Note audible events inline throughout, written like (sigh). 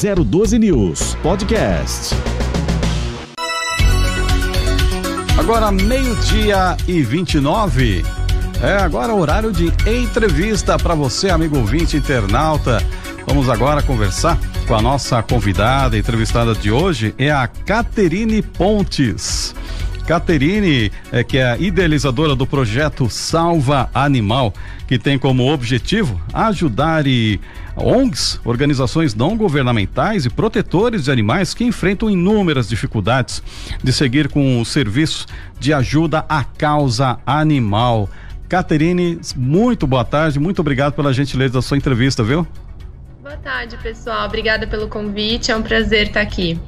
012 News Podcast. Agora meio-dia e 29. É agora horário de entrevista para você, amigo ouvinte internauta. Vamos agora conversar com a nossa convidada, entrevistada de hoje é a Caterine Pontes. Caterine, é, que é a idealizadora do projeto Salva Animal, que tem como objetivo ajudar e ONGs, organizações não governamentais e protetores de animais que enfrentam inúmeras dificuldades de seguir com o serviço de ajuda à causa animal. Caterine, muito boa tarde, muito obrigado pela gentileza da sua entrevista, viu? Boa tarde, pessoal. Obrigada pelo convite. É um prazer estar aqui.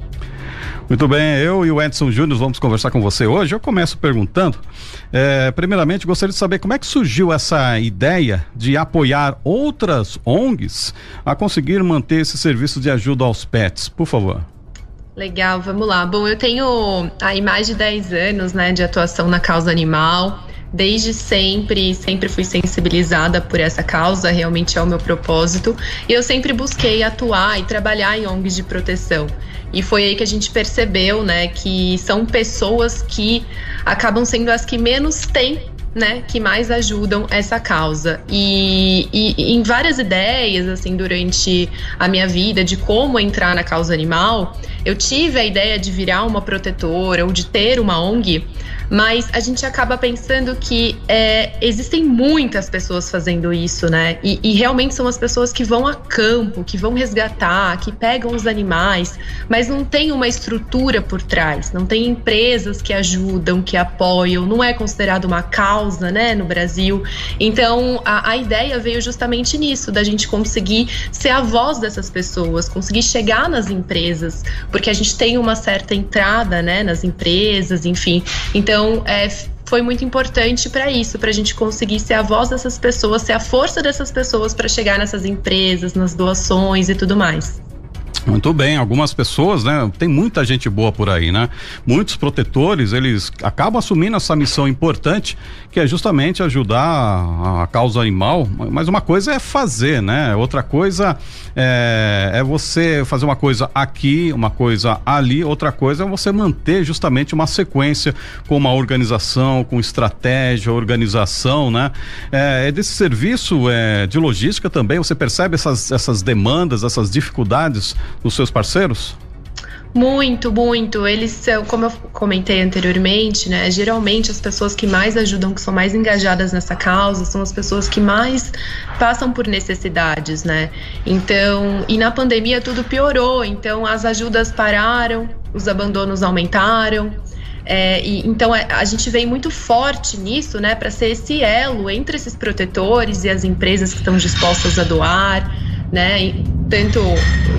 Muito bem, eu e o Edson Júnior vamos conversar com você hoje. Eu começo perguntando, é, primeiramente, gostaria de saber como é que surgiu essa ideia de apoiar outras ONGs a conseguir manter esse serviço de ajuda aos pets, por favor. Legal, vamos lá. Bom, eu tenho aí mais de 10 anos né, de atuação na causa animal desde sempre, sempre fui sensibilizada por essa causa, realmente é o meu propósito. E eu sempre busquei atuar e trabalhar em ONGs de proteção. E foi aí que a gente percebeu, né, que são pessoas que acabam sendo as que menos têm né, que mais ajudam essa causa. E, e, em várias ideias, assim, durante a minha vida de como entrar na causa animal, eu tive a ideia de virar uma protetora ou de ter uma ONG, mas a gente acaba pensando que é, existem muitas pessoas fazendo isso, né? E, e, realmente são as pessoas que vão a campo, que vão resgatar, que pegam os animais, mas não tem uma estrutura por trás, não tem empresas que ajudam, que apoiam, não é considerado uma causa, né, no Brasil. Então a, a ideia veio justamente nisso, da gente conseguir ser a voz dessas pessoas, conseguir chegar nas empresas, porque a gente tem uma certa entrada, né, nas empresas, enfim. Então então, é, foi muito importante para isso, para a gente conseguir ser a voz dessas pessoas, ser a força dessas pessoas para chegar nessas empresas, nas doações e tudo mais. Muito bem, algumas pessoas, né? Tem muita gente boa por aí, né? Muitos protetores, eles acabam assumindo essa missão importante, que é justamente ajudar a, a causa animal. Mas uma coisa é fazer, né? Outra coisa é, é, você fazer uma coisa aqui, uma coisa ali, outra coisa é você manter justamente uma sequência com uma organização, com estratégia, organização, né? É, é desse serviço é, de logística também, você percebe essas, essas demandas, essas dificuldades dos seus parceiros? Muito, muito. Eles são, como eu comentei anteriormente, né? Geralmente as pessoas que mais ajudam, que são mais engajadas nessa causa, são as pessoas que mais passam por necessidades, né? Então, e na pandemia tudo piorou, então as ajudas pararam, os abandonos aumentaram. É, e, então a, é, a, gente vem muito forte nisso, né, para ser esse elo entre esses protetores e as empresas que estão dispostas a doar né? Tanto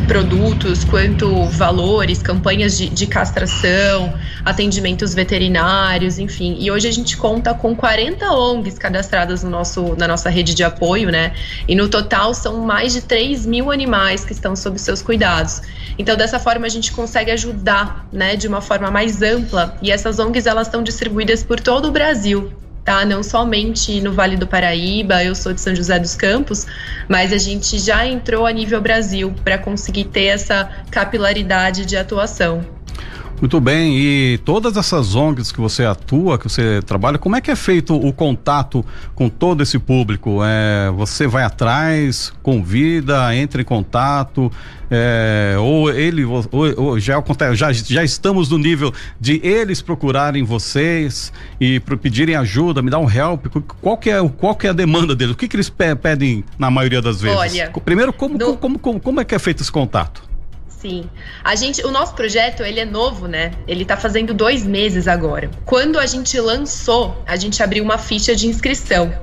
produtos quanto valores, campanhas de, de, castração, atendimentos veterinários, enfim. E hoje a gente conta com 40 ONGs cadastradas no nosso, na nossa rede de apoio, né? E no total são mais de 3 mil animais que estão sob seus cuidados. Então, dessa forma, a gente consegue ajudar, né, de uma forma mais ampla. E essas ONGs, elas estão distribuídas por todo o Brasil tá? Não somente no Vale do Paraíba, eu sou de São José dos Campos, mas a gente já entrou a nível Brasil para conseguir ter essa capilaridade de atuação. Muito bem, e todas essas ONGs que você atua, que você trabalha, como é que é feito o contato com todo esse público? É, você vai atrás, convida, entra em contato, é, ou ele, ou, ou já, já, já estamos no nível de eles procurarem vocês e pedirem ajuda, me dá um help, qual que é, qual que é a demanda deles? O que, que eles pedem na maioria das vezes? Olha, Primeiro, como, no... como, como, como é que é feito esse contato? Sim. A gente, o nosso projeto, ele é novo, né? Ele tá fazendo dois meses agora. Quando a gente lançou, a gente abriu uma ficha de inscrição.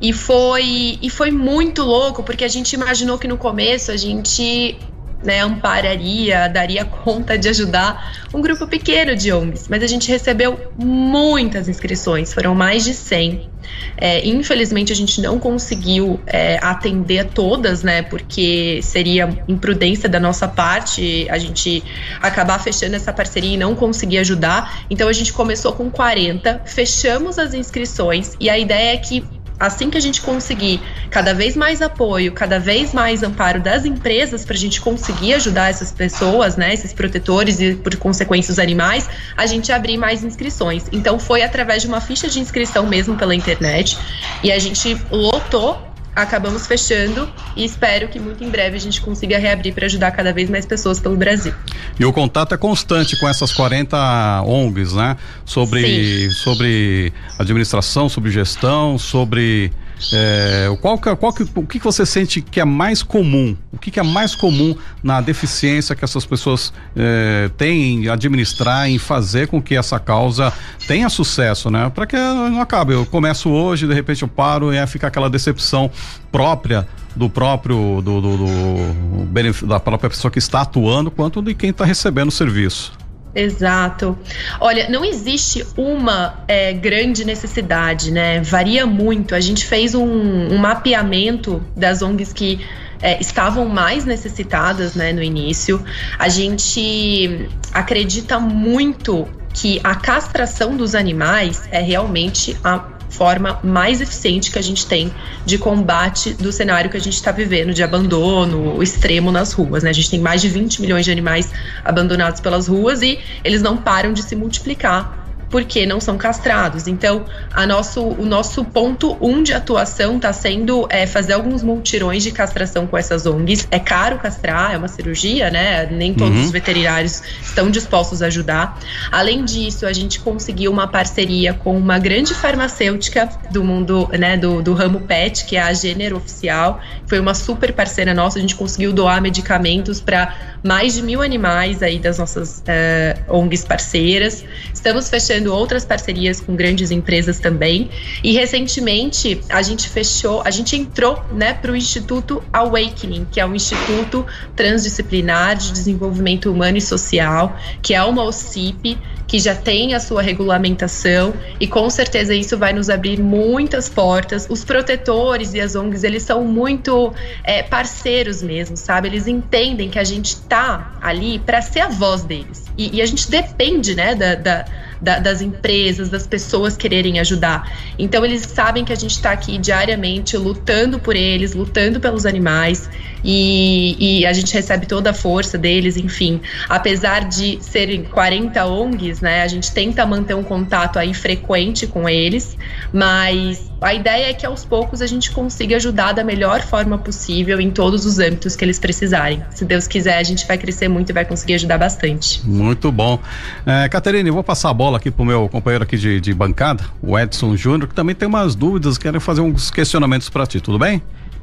E foi, e foi muito louco, porque a gente imaginou que no começo a gente né, ampararia, daria conta de ajudar um grupo pequeno de ONGs, mas a gente recebeu muitas inscrições, foram mais de 100. É, infelizmente a gente não conseguiu é, atender todas, né? Porque seria imprudência da nossa parte a gente acabar fechando essa parceria e não conseguir ajudar. Então a gente começou com 40, fechamos as inscrições e a ideia é que assim que a gente conseguir cada vez mais apoio, cada vez mais amparo das empresas para a gente conseguir ajudar essas pessoas, né, esses protetores e por consequência os animais, a gente abrir mais inscrições. Então foi através de uma ficha de inscrição mesmo pela internet e a gente lotou acabamos fechando e espero que muito em breve a gente consiga reabrir para ajudar cada vez mais pessoas pelo Brasil. E o contato é constante com essas 40 ONGs, né? Sobre, sobre administração, sobre gestão, sobre é, qual, qual que, o que você sente que é mais comum? O que, que é mais comum na deficiência que essas pessoas é, têm em administrar, em fazer com que essa causa tenha sucesso, né? Para que não acabe. Eu começo hoje, de repente eu paro e é ficar aquela decepção própria do próprio do, do, do, da própria pessoa que está atuando quanto de quem está recebendo o serviço. Exato. Olha, não existe uma é, grande necessidade, né? Varia muito. A gente fez um, um mapeamento das ONGs que é, estavam mais necessitadas né, no início. A gente acredita muito que a castração dos animais é realmente a forma mais eficiente que a gente tem de combate do cenário que a gente está vivendo, de abandono extremo nas ruas. Né? A gente tem mais de 20 milhões de animais abandonados pelas ruas e eles não param de se multiplicar porque não são castrados. Então, a nosso, o nosso ponto um de atuação está sendo é, fazer alguns multirões de castração com essas ONGs. É caro castrar, é uma cirurgia, né? Nem todos uhum. os veterinários estão dispostos a ajudar. Além disso, a gente conseguiu uma parceria com uma grande farmacêutica do mundo, né, do, do ramo PET, que é a Gênero Oficial. Foi uma super parceira nossa, a gente conseguiu doar medicamentos para mais de mil animais aí das nossas eh, ONGs parceiras. Estamos fechando outras parcerias com grandes empresas também. E recentemente a gente fechou, a gente entrou né, para o Instituto Awakening, que é um instituto transdisciplinar de desenvolvimento humano e social, que é uma OCIP que já tem a sua regulamentação e com certeza isso vai nos abrir muitas portas. Os protetores e as ONGs, eles são muito é, parceiros mesmo, sabe? Eles entendem que a gente tá ali para ser a voz deles. E, e, a gente depende, né, da, da da, das empresas, das pessoas quererem ajudar. Então eles sabem que a gente está aqui diariamente lutando por eles, lutando pelos animais e, e, a gente recebe toda a força deles, enfim. Apesar de serem 40 ONGs, né, a gente tenta manter um contato aí frequente com eles, mas a ideia é que aos poucos a gente consiga ajudar da melhor forma possível em todos os âmbitos que eles precisarem. Se Deus quiser, a gente vai crescer muito e vai conseguir ajudar bastante. Muito bom. É, Caterine, vou passar a bola aqui pro meu companheiro aqui de, de bancada, o Edson Júnior, que também tem umas dúvidas, quero fazer uns questionamentos para ti, tudo bem?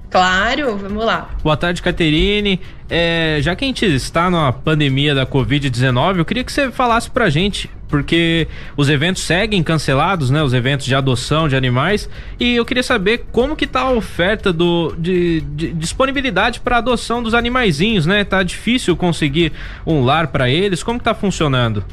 Claro, vamos lá. Boa tarde, Caterine. É, já que a gente está na pandemia da Covid-19, eu queria que você falasse pra gente, porque os eventos seguem cancelados, né? Os eventos de adoção de animais. E eu queria saber como que tá a oferta do, de, de disponibilidade para adoção dos animaizinhos, né? Tá difícil conseguir um lar para eles. Como que tá funcionando?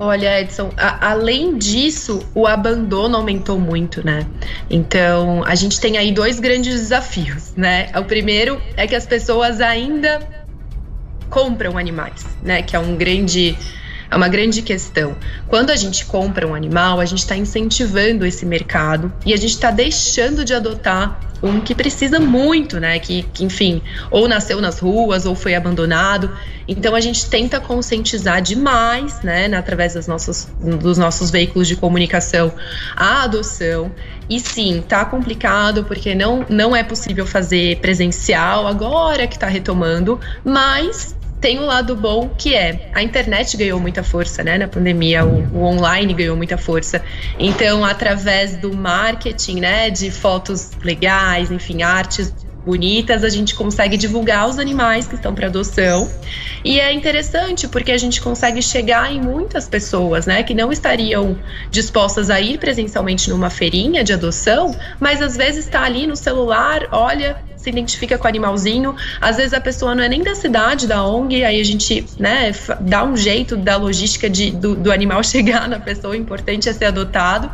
Olha, Edson, a, além disso, o abandono aumentou muito, né? Então, a gente tem aí dois grandes desafios, né? O primeiro é que as pessoas ainda compram animais, né? Que é um grande é uma grande questão. Quando a gente compra um animal, a gente está incentivando esse mercado e a gente está deixando de adotar um que precisa muito, né? Que, que, enfim, ou nasceu nas ruas ou foi abandonado. Então a gente tenta conscientizar demais, né, através das nossas, dos nossos veículos de comunicação, a adoção. E sim, tá complicado porque não, não é possível fazer presencial agora que está retomando, mas tem um lado bom que é a internet ganhou muita força, né? Na pandemia, o, o, online ganhou muita força. Então, através do marketing, né, de fotos legais, enfim, artes bonitas, a gente consegue divulgar os animais que estão para adoção. E é interessante porque a gente consegue chegar em muitas pessoas, né, que não estariam dispostas a ir presencialmente numa feirinha de adoção, mas às vezes está ali no celular, olha, se identifica com o animalzinho. Às vezes a pessoa não é nem da cidade, da ONG, aí a gente né, dá um jeito da logística de, do, do animal (laughs) chegar na pessoa, o importante é ser adotado.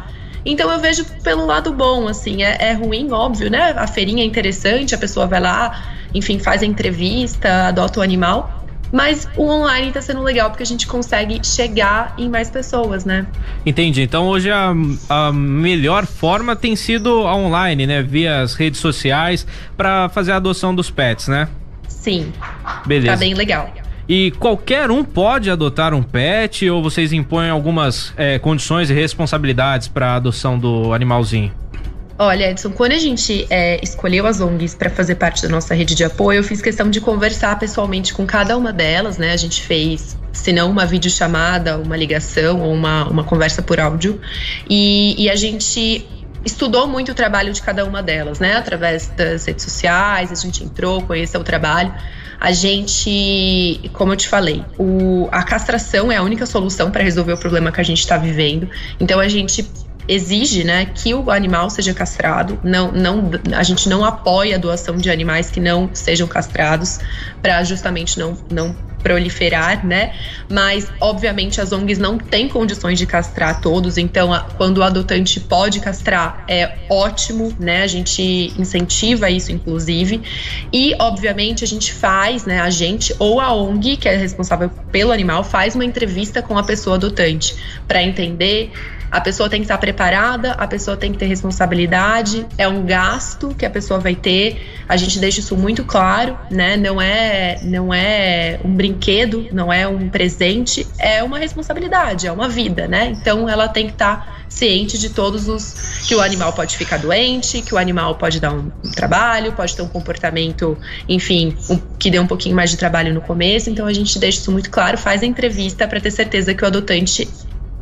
Então eu vejo pelo lado bom, assim, é, é, ruim, óbvio, né? A feirinha é interessante, a pessoa vai lá, enfim, faz a entrevista, adota o animal. Mas o online está sendo legal porque a gente consegue chegar em mais pessoas, né? Entendi. Então hoje a, a melhor forma tem sido online, né? Via as redes sociais para fazer a adoção dos pets, né? Sim. Beleza. Tá bem legal. E qualquer um pode adotar um pet ou vocês impõem algumas é, condições e responsabilidades para a adoção do animalzinho? Olha, Edson, quando a gente é, escolheu as ONGs para fazer parte da nossa rede de apoio, eu fiz questão de conversar pessoalmente com cada uma delas, né? A gente fez, se não uma videochamada, uma ligação ou uma, uma conversa por áudio. E, e a gente estudou muito o trabalho de cada uma delas, né? Através das redes sociais, a gente entrou, conheceu o trabalho. A gente, como eu te falei, o, a castração é a única solução para resolver o problema que a gente está vivendo. Então a gente exige, né, que o animal seja castrado. Não, não, a gente não apoia a doação de animais que não sejam castrados para justamente não, não proliferar, né? Mas obviamente as ONGs não têm condições de castrar todos, então a, quando o adotante pode castrar é ótimo, né? A gente incentiva isso inclusive. E obviamente a gente faz, né, a gente ou a ONG, que é responsável pelo animal, faz uma entrevista com a pessoa adotante para entender a pessoa tem que estar preparada, a pessoa tem que ter responsabilidade, é um gasto que a pessoa vai ter. A gente deixa isso muito claro, né? Não é, não é um brinquedo, não é um presente, é uma responsabilidade, é uma vida, né? Então ela tem que estar ciente de todos os que o animal pode ficar doente, que o animal pode dar um, um trabalho, pode ter um comportamento, enfim, um, que dê um pouquinho mais de trabalho no começo. Então a gente deixa isso muito claro, faz a entrevista para ter certeza que o adotante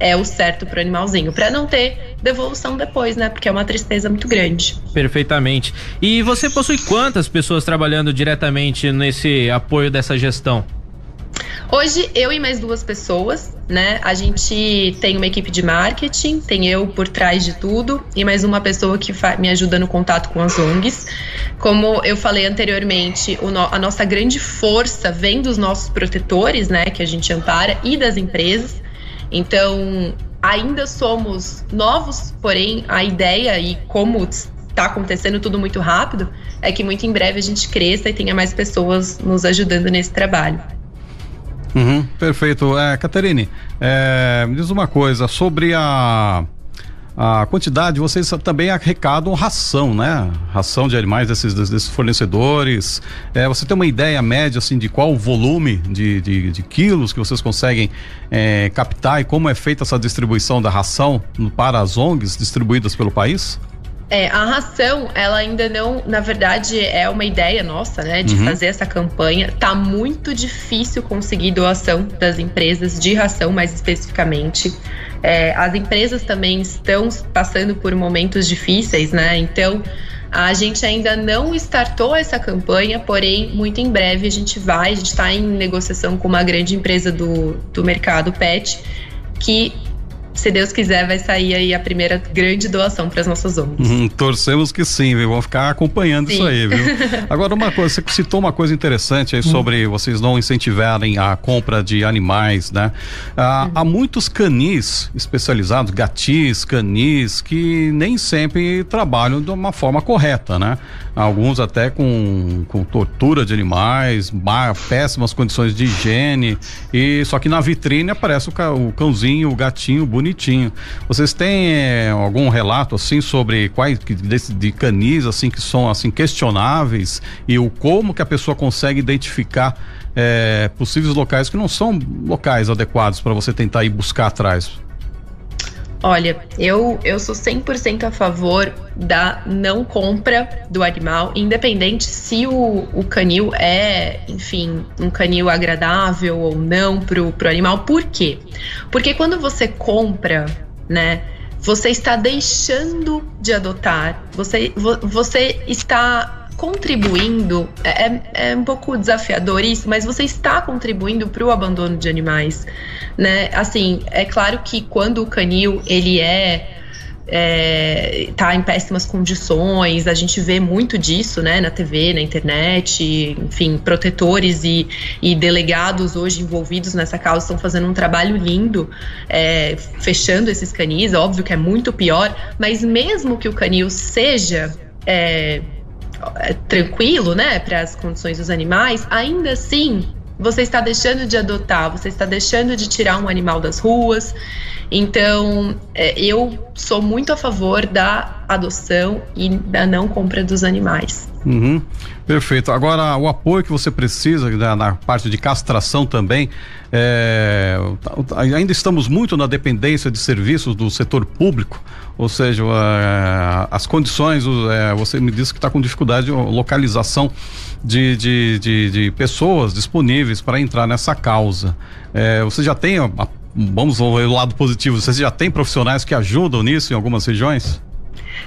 é o certo pro animalzinho, para não ter devolução depois, né? Porque é uma tristeza muito grande. Perfeitamente. E você possui quantas pessoas trabalhando diretamente nesse apoio dessa gestão? Hoje, eu e mais duas pessoas, né? A gente tem uma equipe de marketing, tem eu por trás de tudo e mais uma pessoa que me ajuda no contato com as ONGs. Como eu falei anteriormente, no a nossa grande força vem dos nossos protetores, né? Que a gente ampara e das empresas. Então, ainda somos novos, porém a ideia e como está acontecendo tudo muito rápido é que muito em breve a gente cresça e tenha mais pessoas nos ajudando nesse trabalho. Uhum, perfeito. É, Caterine, é, me diz uma coisa sobre a a quantidade, vocês também arrecadam ração, né? Ração de animais desses, desses fornecedores. É, você tem uma ideia média assim de qual o volume de, de, de quilos que vocês conseguem é, captar e como é feita essa distribuição da ração para as ONGs distribuídas pelo país? É, a ração, ela ainda não, na verdade, é uma ideia nossa, né, de uhum. fazer essa campanha. Tá muito difícil conseguir doação das empresas de ração, mais especificamente. É, as empresas também estão passando por momentos difíceis, né? Então, a gente ainda não startou essa campanha, porém, muito em breve a gente vai. A gente está em negociação com uma grande empresa do, do mercado pet que se Deus quiser, vai sair aí a primeira grande doação para as nossas ONGs. Hum, torcemos que sim, viu? Vamos ficar acompanhando sim. isso aí, viu? (laughs) Agora, uma coisa, você citou uma coisa interessante aí sobre hum. vocês não incentivarem a compra de animais, né? Ah, hum. Há muitos canis especializados, gatis, canis, que nem sempre trabalham de uma forma correta, né? Alguns até com, com tortura de animais, péssimas condições de higiene, e só que na vitrine aparece o, o cãozinho, o gatinho bonito bonitinho. Vocês têm é, algum relato assim sobre quais de, de canis assim que são assim questionáveis e o como que a pessoa consegue identificar é, possíveis locais que não são locais adequados para você tentar ir buscar atrás? Olha, eu, eu sou 100% a favor da não compra do animal, independente se o, o canil é, enfim, um canil agradável ou não pro, pro animal. Por quê? Porque quando você compra, né, você está deixando de adotar, você, você está contribuindo, é, é, é um pouco desafiador isso, mas você está contribuindo para o abandono de animais, né? Assim, é claro que quando o canil ele é é, tá em péssimas condições, a gente vê muito disso, né, na TV, na internet, enfim, protetores e, e delegados hoje envolvidos nessa causa estão fazendo um trabalho lindo, é, fechando esses canis, óbvio que é muito pior, mas mesmo que o canil seja é, tranquilo, né, para as condições dos animais, ainda assim você está deixando de adotar, você está deixando de tirar um animal das ruas. Então, é, eu sou muito a favor da adoção e da não compra dos animais. Uhum. Perfeito. Agora, o apoio que você precisa na, na parte de castração também, é, ainda estamos muito na dependência de serviços do setor público, ou seja, é, as condições, é, você me disse que está com dificuldade de localização de, de, de, de pessoas disponíveis para entrar nessa causa. É, você já tem, vamos ver o lado positivo, você já tem profissionais que ajudam nisso em algumas regiões?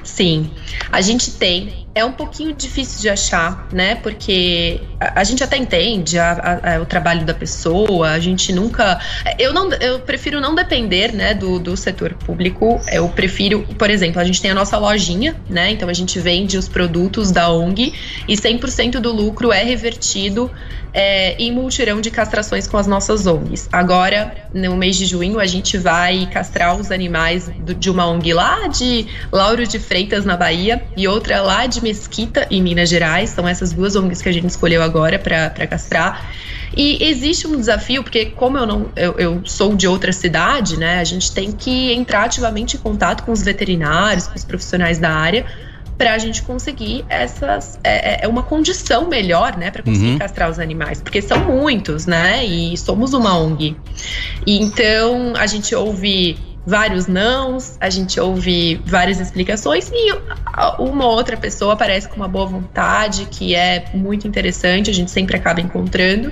Sim, a gente tem. É um pouquinho difícil de achar, né? Porque a, a gente até entende a, a, o trabalho da pessoa, a gente nunca. Eu não, eu prefiro não depender, né, do, do setor público. Eu prefiro, por exemplo, a gente tem a nossa lojinha, né? Então a gente vende os produtos da ONG e 100% do lucro é revertido é, em multirão de castrações com as nossas ONGs. Agora, no mês de junho, a gente vai castrar os animais do, de uma ONG lá de Lauro de Freitas, na Bahia, e outra lá de Mesquita, em Minas Gerais. São essas duas ONGs que a gente escolheu agora para castrar. E existe um desafio, porque como eu não eu, eu, sou de outra cidade, né? A gente tem que entrar ativamente em contato com os veterinários, com os profissionais da área, para a gente conseguir essas é, é, é, uma condição melhor, né, para conseguir uhum. castrar os animais, porque são muitos, né, e somos uma ONG. E então a gente ouve vários nãos, a gente ouve várias explicações e uma outra pessoa aparece com uma boa vontade que é muito interessante, a gente sempre acaba encontrando.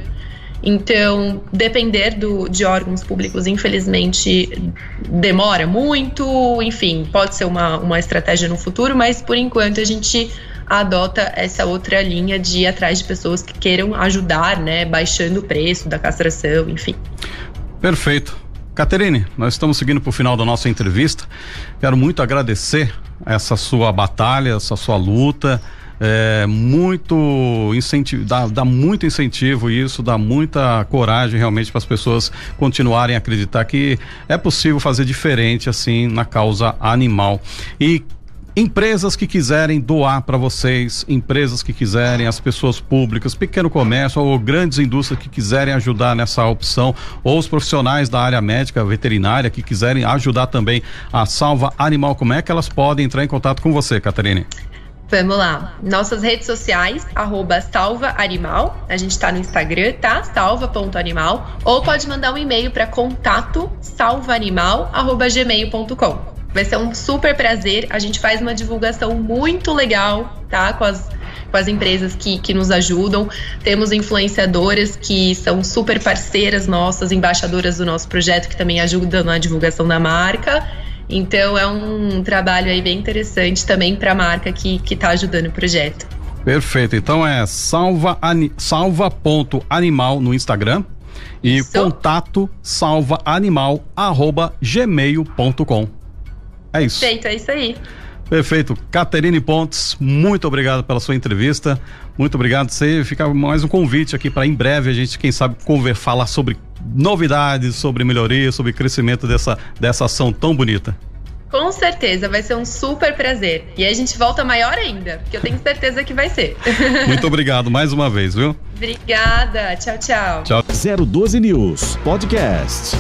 Então, depender do, de órgãos públicos, infelizmente, demora muito. Enfim, pode ser uma, uma estratégia no futuro, mas por enquanto a gente adota essa outra linha de ir atrás de pessoas que queiram ajudar, né, baixando o preço da castração, enfim. Perfeito. Caterine, nós estamos seguindo para o final da nossa entrevista. Quero muito agradecer essa sua batalha, essa sua luta é, muito incentivo, dá, dá muito incentivo isso, dá muita coragem realmente para as pessoas continuarem a acreditar que é possível fazer diferente assim na causa animal. E Empresas que quiserem doar para vocês, empresas que quiserem, as pessoas públicas, pequeno comércio ou grandes indústrias que quiserem ajudar nessa opção, ou os profissionais da área médica, veterinária que quiserem ajudar também a salva animal, como é que elas podem entrar em contato com você, Catarine? Vamos lá. Nossas redes sociais, arroba Salva Animal. A gente tá no Instagram, tá? Salva.animal. Ou pode mandar um e-mail para contato salvaanimal.gmail.com. Vai ser um super prazer. A gente faz uma divulgação muito legal, tá? Com as, com as empresas que, que nos ajudam. Temos influenciadoras que são super parceiras nossas, embaixadoras do nosso projeto, que também ajudam na divulgação da marca. Então é um trabalho aí bem interessante também para a marca que está ajudando o projeto. Perfeito. Então é salva salva.animal no Instagram e isso. contato salvaanimal@gmail.com. É isso. Perfeito, é isso aí. Perfeito. Caterine Pontes, muito obrigado pela sua entrevista. Muito obrigado. Você fica mais um convite aqui para em breve a gente, quem sabe, conver, falar sobre novidades, sobre melhoria, sobre crescimento dessa, dessa ação tão bonita. Com certeza, vai ser um super prazer. E a gente volta maior ainda, porque eu tenho certeza que vai ser. (laughs) Muito obrigado mais uma vez, viu? Obrigada. Tchau, tchau. Tchau. 012 News Podcast.